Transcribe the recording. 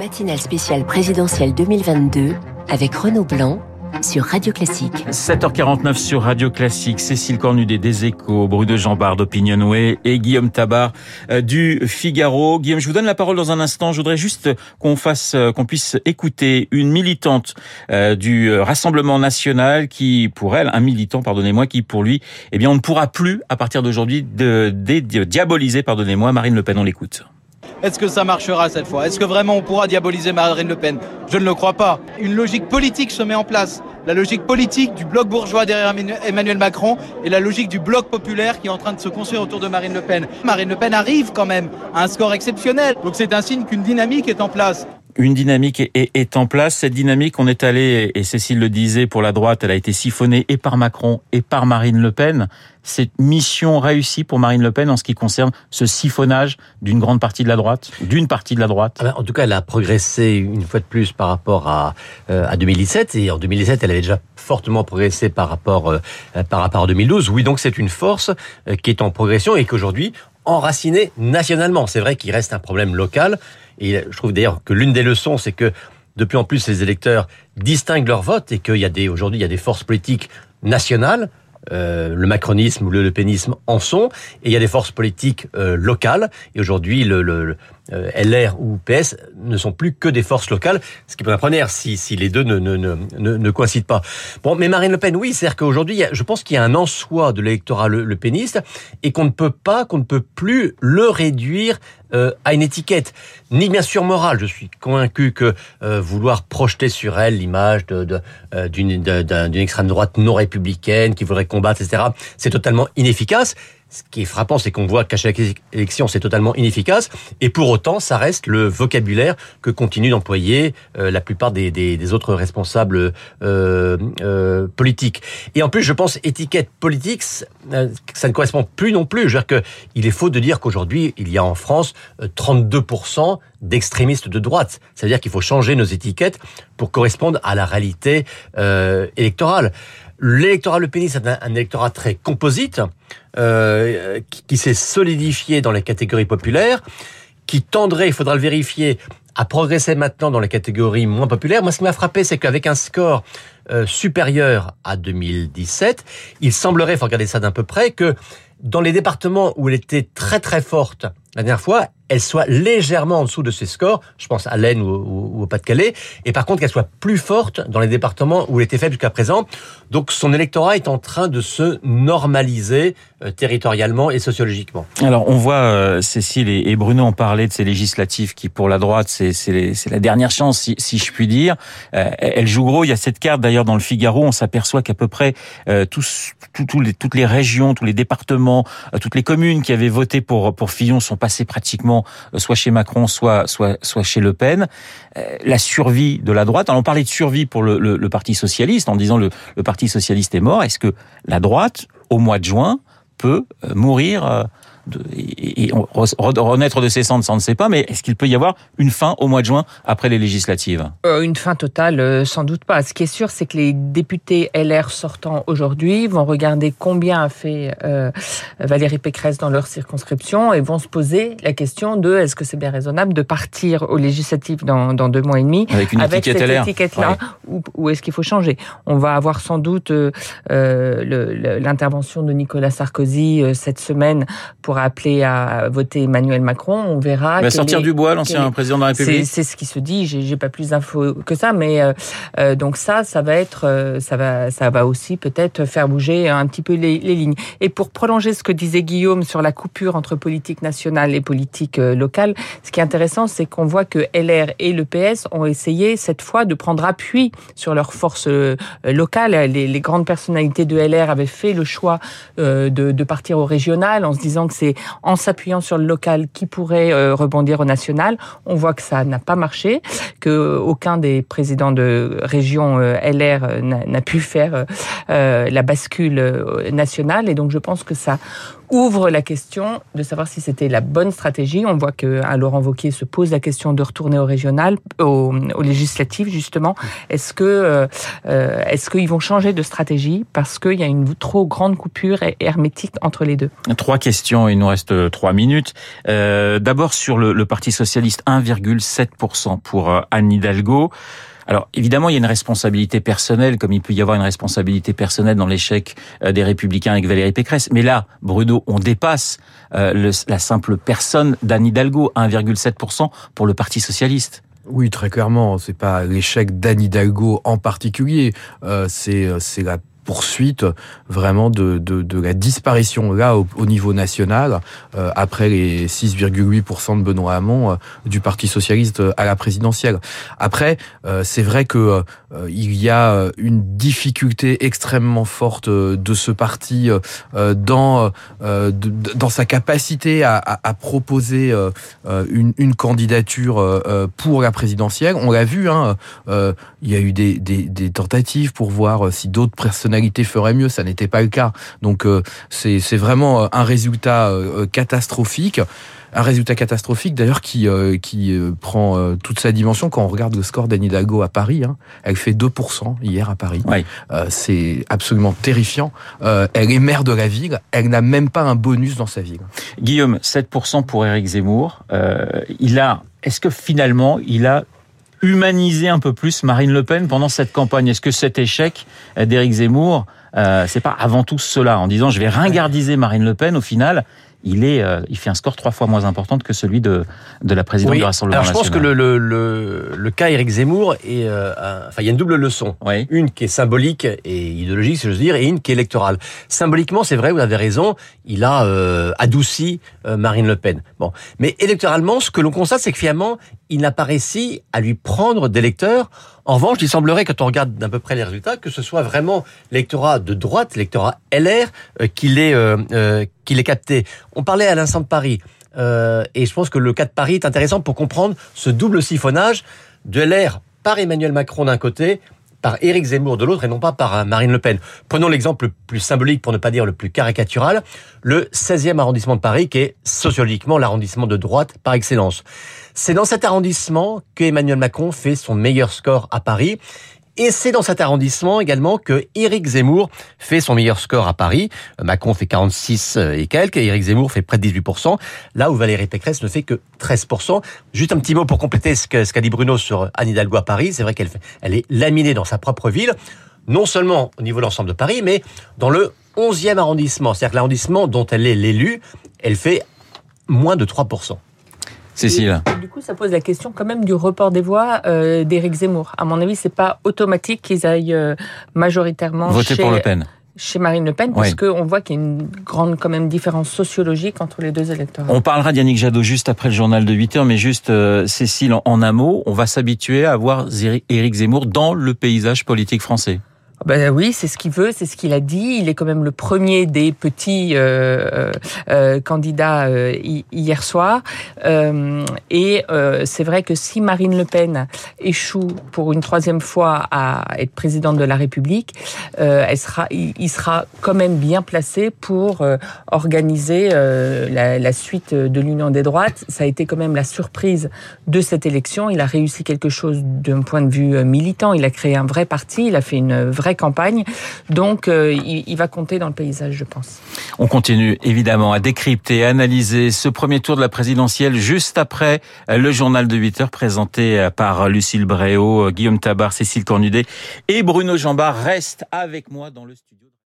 Matinale spéciale présidentielle 2022 avec Renaud Blanc sur Radio Classique. 7h49 sur Radio Classique. Cécile Cornudet des Échos, Bruno Jambard d'Opinionway et Guillaume Tabar euh, du Figaro. Guillaume, je vous donne la parole dans un instant. Je voudrais juste qu'on fasse, euh, qu'on puisse écouter une militante euh, du Rassemblement National qui, pour elle, un militant, pardonnez-moi, qui pour lui, eh bien, on ne pourra plus, à partir d'aujourd'hui, diaboliser, pardonnez-moi, Marine Le Pen. On l'écoute. Est-ce que ça marchera cette fois? Est-ce que vraiment on pourra diaboliser Marine Le Pen? Je ne le crois pas. Une logique politique se met en place. La logique politique du bloc bourgeois derrière Emmanuel Macron et la logique du bloc populaire qui est en train de se construire autour de Marine Le Pen. Marine Le Pen arrive quand même à un score exceptionnel. Donc c'est un signe qu'une dynamique est en place une dynamique est, en place. Cette dynamique, on est allé, et Cécile le disait, pour la droite, elle a été siphonnée et par Macron et par Marine Le Pen. C'est mission réussie pour Marine Le Pen en ce qui concerne ce siphonnage d'une grande partie de la droite, d'une partie de la droite. Ah ben, en tout cas, elle a progressé une fois de plus par rapport à, euh, à 2017. Et en 2017, elle avait déjà fortement progressé par rapport, euh, par rapport à 2012. Oui, donc c'est une force euh, qui est en progression et qu'aujourd'hui, enracinée nationalement. C'est vrai qu'il reste un problème local et je trouve d'ailleurs que l'une des leçons, c'est que de plus en plus les électeurs distinguent leur vote et qu'il y a des aujourd'hui il y a des forces politiques nationales euh, le macronisme ou le le pénisme en sont, et il y a des forces politiques euh, locales. Et aujourd'hui, le, LR ou PS ne sont plus que des forces locales, ce qui peut première si, si les deux ne, coïncident pas. Bon, mais Marine Le Pen, oui, c'est-à-dire qu'aujourd'hui, je pense qu'il y a un en soi de l'électorat le, péniste et qu'on ne peut pas, qu'on ne peut plus le réduire euh, à une étiquette, ni bien sûr morale. Je suis convaincu que euh, vouloir projeter sur elle l'image d'une extrême droite non républicaine qui voudrait combattre, etc., c'est totalement inefficace. Ce qui est frappant, c'est qu'on voit qu'à chaque élection, c'est totalement inefficace. Et pour autant, ça reste le vocabulaire que continuent d'employer euh, la plupart des, des, autres responsables euh, euh, politiques. Et en plus, je pense, étiquette politique, ça ne correspond plus non plus. Je veux dire qu'il est faux de dire qu'aujourd'hui, il y a en France 32% d'extrémistes de droite. Ça veut dire qu'il faut changer nos étiquettes pour correspondre à la réalité électorale. L'électorat Le Pen, c'est un, électorat très composite, euh, qui, qui s'est solidifié dans les catégories populaires, qui tendrait, il faudra le vérifier, à progresser maintenant dans les catégories moins populaires. Moi, ce qui m'a frappé, c'est qu'avec un score euh, supérieur à 2017, il semblerait, il faut regarder ça d'un peu près, que dans les départements où elle était très très forte la dernière fois, elle soit légèrement en dessous de ses scores, je pense à l'Aisne ou, au Pas-de-Calais, et par contre qu'elle soit plus forte dans les départements où elle était faible jusqu'à présent. Donc son électorat est en train de se normaliser euh, territorialement et sociologiquement. Alors on voit, euh, Cécile et, Bruno en parler de ces législatives qui pour la droite c'est la dernière chance si, je puis dire. Euh, elle joue gros, il y a cette carte d'ailleurs dans le Figaro, on s'aperçoit qu'à peu près toutes les régions, tous les départements, toutes les communes qui avaient voté pour, pour Fillon sont passées pratiquement euh, soit chez Macron, soit, chez Le Pen. Euh, la survie de la droite, alors on parlait de survie pour le, Parti socialiste en disant le, Parti socialiste est mort. Est-ce que la droite, au mois de juin, peut euh, et, renaître de ses cendres, ça on ne sait pas, mais est-ce qu'il peut y avoir une fin au mois de juin après les législatives? Euh, Une fin totale, euh, sans doute pas. Ce qui est sûr, c'est que les députés LR sortants aujourd'hui vont regarder combien a fait euh, Valérie Pécresse dans leur circonscription et vont se poser la question de est-ce que c'est bien raisonnable de partir aux législatives dans, dans deux mois et demi avec, une avec cette étiquette-là ou, ou est-ce qu'il faut changer? On va avoir sans doute l'intervention de Nicolas Sarkozy cette semaine pour appelé à voter Emmanuel Macron. On verra. Il va sortir du bois, l'ancien président de la République. C'est ce qui se dit. J'ai pas plus d'infos que ça, mais euh, euh, donc ça, ça va être, euh, ça va, ça va aussi peut-être faire bouger un petit peu les, les, lignes. Et pour prolonger ce que disait Guillaume sur la coupure entre politique nationale et politique locale, ce qui est intéressant, c'est qu'on voit que LR et le PS ont essayé cette fois de prendre appui sur leurs forces locales. Les, les, grandes personnalités de LR avaient fait le choix de, de partir au régional en se disant que c'est en s'appuyant sur le local qui pourrait euh, rebondir au national. On voit que ça n'a pas marché, que aucun des présidents de région euh, LR euh, n'a pu faire la bascule nationale. Et donc je pense que ça ouvre la question de savoir si c'était la bonne stratégie. On voit que Laurent Wauquiez se pose la question de retourner au régional, au, au législatif justement. Est-ce que est-ce qu'ils vont changer de stratégie parce qu'il y a une trop grande coupure hermétique entre les deux? Trois questions, il nous reste trois minutes. D'abord sur le, le Parti socialiste, 1,7% pour Anne Hidalgo. Alors évidemment, il y a une responsabilité personnelle, comme il peut y avoir une responsabilité personnelle dans l'échec euh, des Républicains avec Valérie Pécresse. Mais là, Bruno, on dépasse euh, la simple personne d'Anne Hidalgo, 1,7% pour le Parti socialiste. Oui, très clairement, c'est pas l'échec d'Anne Hidalgo en particulier, euh, c'est c'est la poursuite vraiment de, la disparition là au, au niveau national euh, après les 6,8% de Benoît Hamon euh, du Parti socialiste à la présidentielle. Après, euh, c'est vrai que il y a une difficulté extrêmement forte de ce parti dans dans sa capacité à, proposer une, candidature pour la présidentielle. On l'a vu, hein, il y a eu des tentatives pour voir si d'autres personnalités ferait mieux, ça n'était pas le cas. Donc euh, c'est vraiment euh, un résultat euh, catastrophique un résultat catastrophique d'ailleurs qui qui prend toute sa dimension quand on regarde le score d'Anne Hidalgo à Paris. Hein. Elle fait 2% hier à Paris. Oui. c'est absolument terrifiant. elle est maire de la ville. Elle n'a même pas un bonus dans sa ville. Guillaume, 7% pour Éric Zemmour. il a. Est-ce que finalement il a humaniser un peu plus Marine Le Pen pendant cette campagne Est-ce que cet échec d'Éric Zemmour, euh, c'est pas avant tout cela, en disant je vais ringardiser Marine Le Pen au final il est, euh, il fait un score trois fois moins important que celui de de la présidente oui. du Rassemblement Alors je pense que le le, le, le cas Éric Zemmour est, euh, un, enfin il y a une double leçon, oui. une qui est symbolique et idéologique, si je veux dire, et une qui est électorale. Symboliquement, c'est vrai, vous avez raison, il a euh, adouci euh, Marine Le Pen. Bon, mais électoralement, ce que l'on constate, c'est que finalement, il n'a pas réussi à lui prendre d'électeurs. En revanche, il semblerait, quand on regarde d'à peu près les résultats, que ce soit vraiment l'électorat de droite, l'électorat LR, euh, qui l'ait euh, euh, capté. On parlait à l'instant de Paris. Euh, et je pense que le cas de Paris est intéressant pour comprendre ce double siphonnage de LR par Emmanuel Macron d'un côté, par Éric Zemmour de l'autre et non pas par Marine Le Pen. Prenons l'exemple le plus symbolique, pour ne pas dire le plus caricatural, le 16e arrondissement de Paris, qui est sociologiquement l'arrondissement de droite par excellence. C'est dans cet arrondissement que Emmanuel Macron fait son meilleur score à Paris. Et c'est dans cet arrondissement également que Éric Zemmour fait son meilleur score à Paris. Macron fait 46 et quelques, et Éric Zemmour fait près de 18%, là où Valérie Pécresse ne fait que 13%. Juste un petit mot pour compléter ce qu'a dit Bruno sur Anne Hidalgo à Paris. C'est vrai qu'elle elle est laminée dans sa propre ville, non seulement au niveau de l'ensemble de Paris, mais dans le 11e arrondissement. C'est-à-dire que l'arrondissement dont elle est l'élu, elle fait moins de 3%. Cécile. Et, du coup, ça pose la question quand même du report des voix euh, d'Éric Zemmour. À mon avis, c'est pas automatique qu'ils aillent euh, majoritairement voter chez, pour Le Pen. Chez Marine Le Pen, parce Oui. qu'on voit qu'il y a une grande quand même différence sociologique entre les deux électorats. On parlera d'Yannick Jadot juste après le journal de 8 heures, mais juste, euh, Cécile, en, en un mot, on va s'habituer à voir Éric Zemmour dans le paysage politique français. Ben oui, c'est ce qu'il veut, c'est ce qu'il a dit. Il est quand même le premier des petits euh, euh, candidats euh, hi- hier soir. Euh, et euh, c'est vrai que si Marine Le Pen échoue pour une troisième fois à être présidente de la République, euh, elle sera, il, sera quand même bien placé pour euh, organiser euh, la, la suite de l'Union des droites. Ça a été quand même la surprise de cette élection. Il a réussi quelque chose d'un point de vue euh, militant. Il a créé un vrai parti. Il a fait une vraie campagne. Donc, euh, il, va compter dans le paysage, je pense. On continue évidemment à décrypter, et analyser ce premier tour de la présidentielle juste après le journal de 8 heures présenté par Lucille Bréau, Guillaume Tabar, Cécile Cornudet et Bruno Jambard. Reste avec moi dans le studio.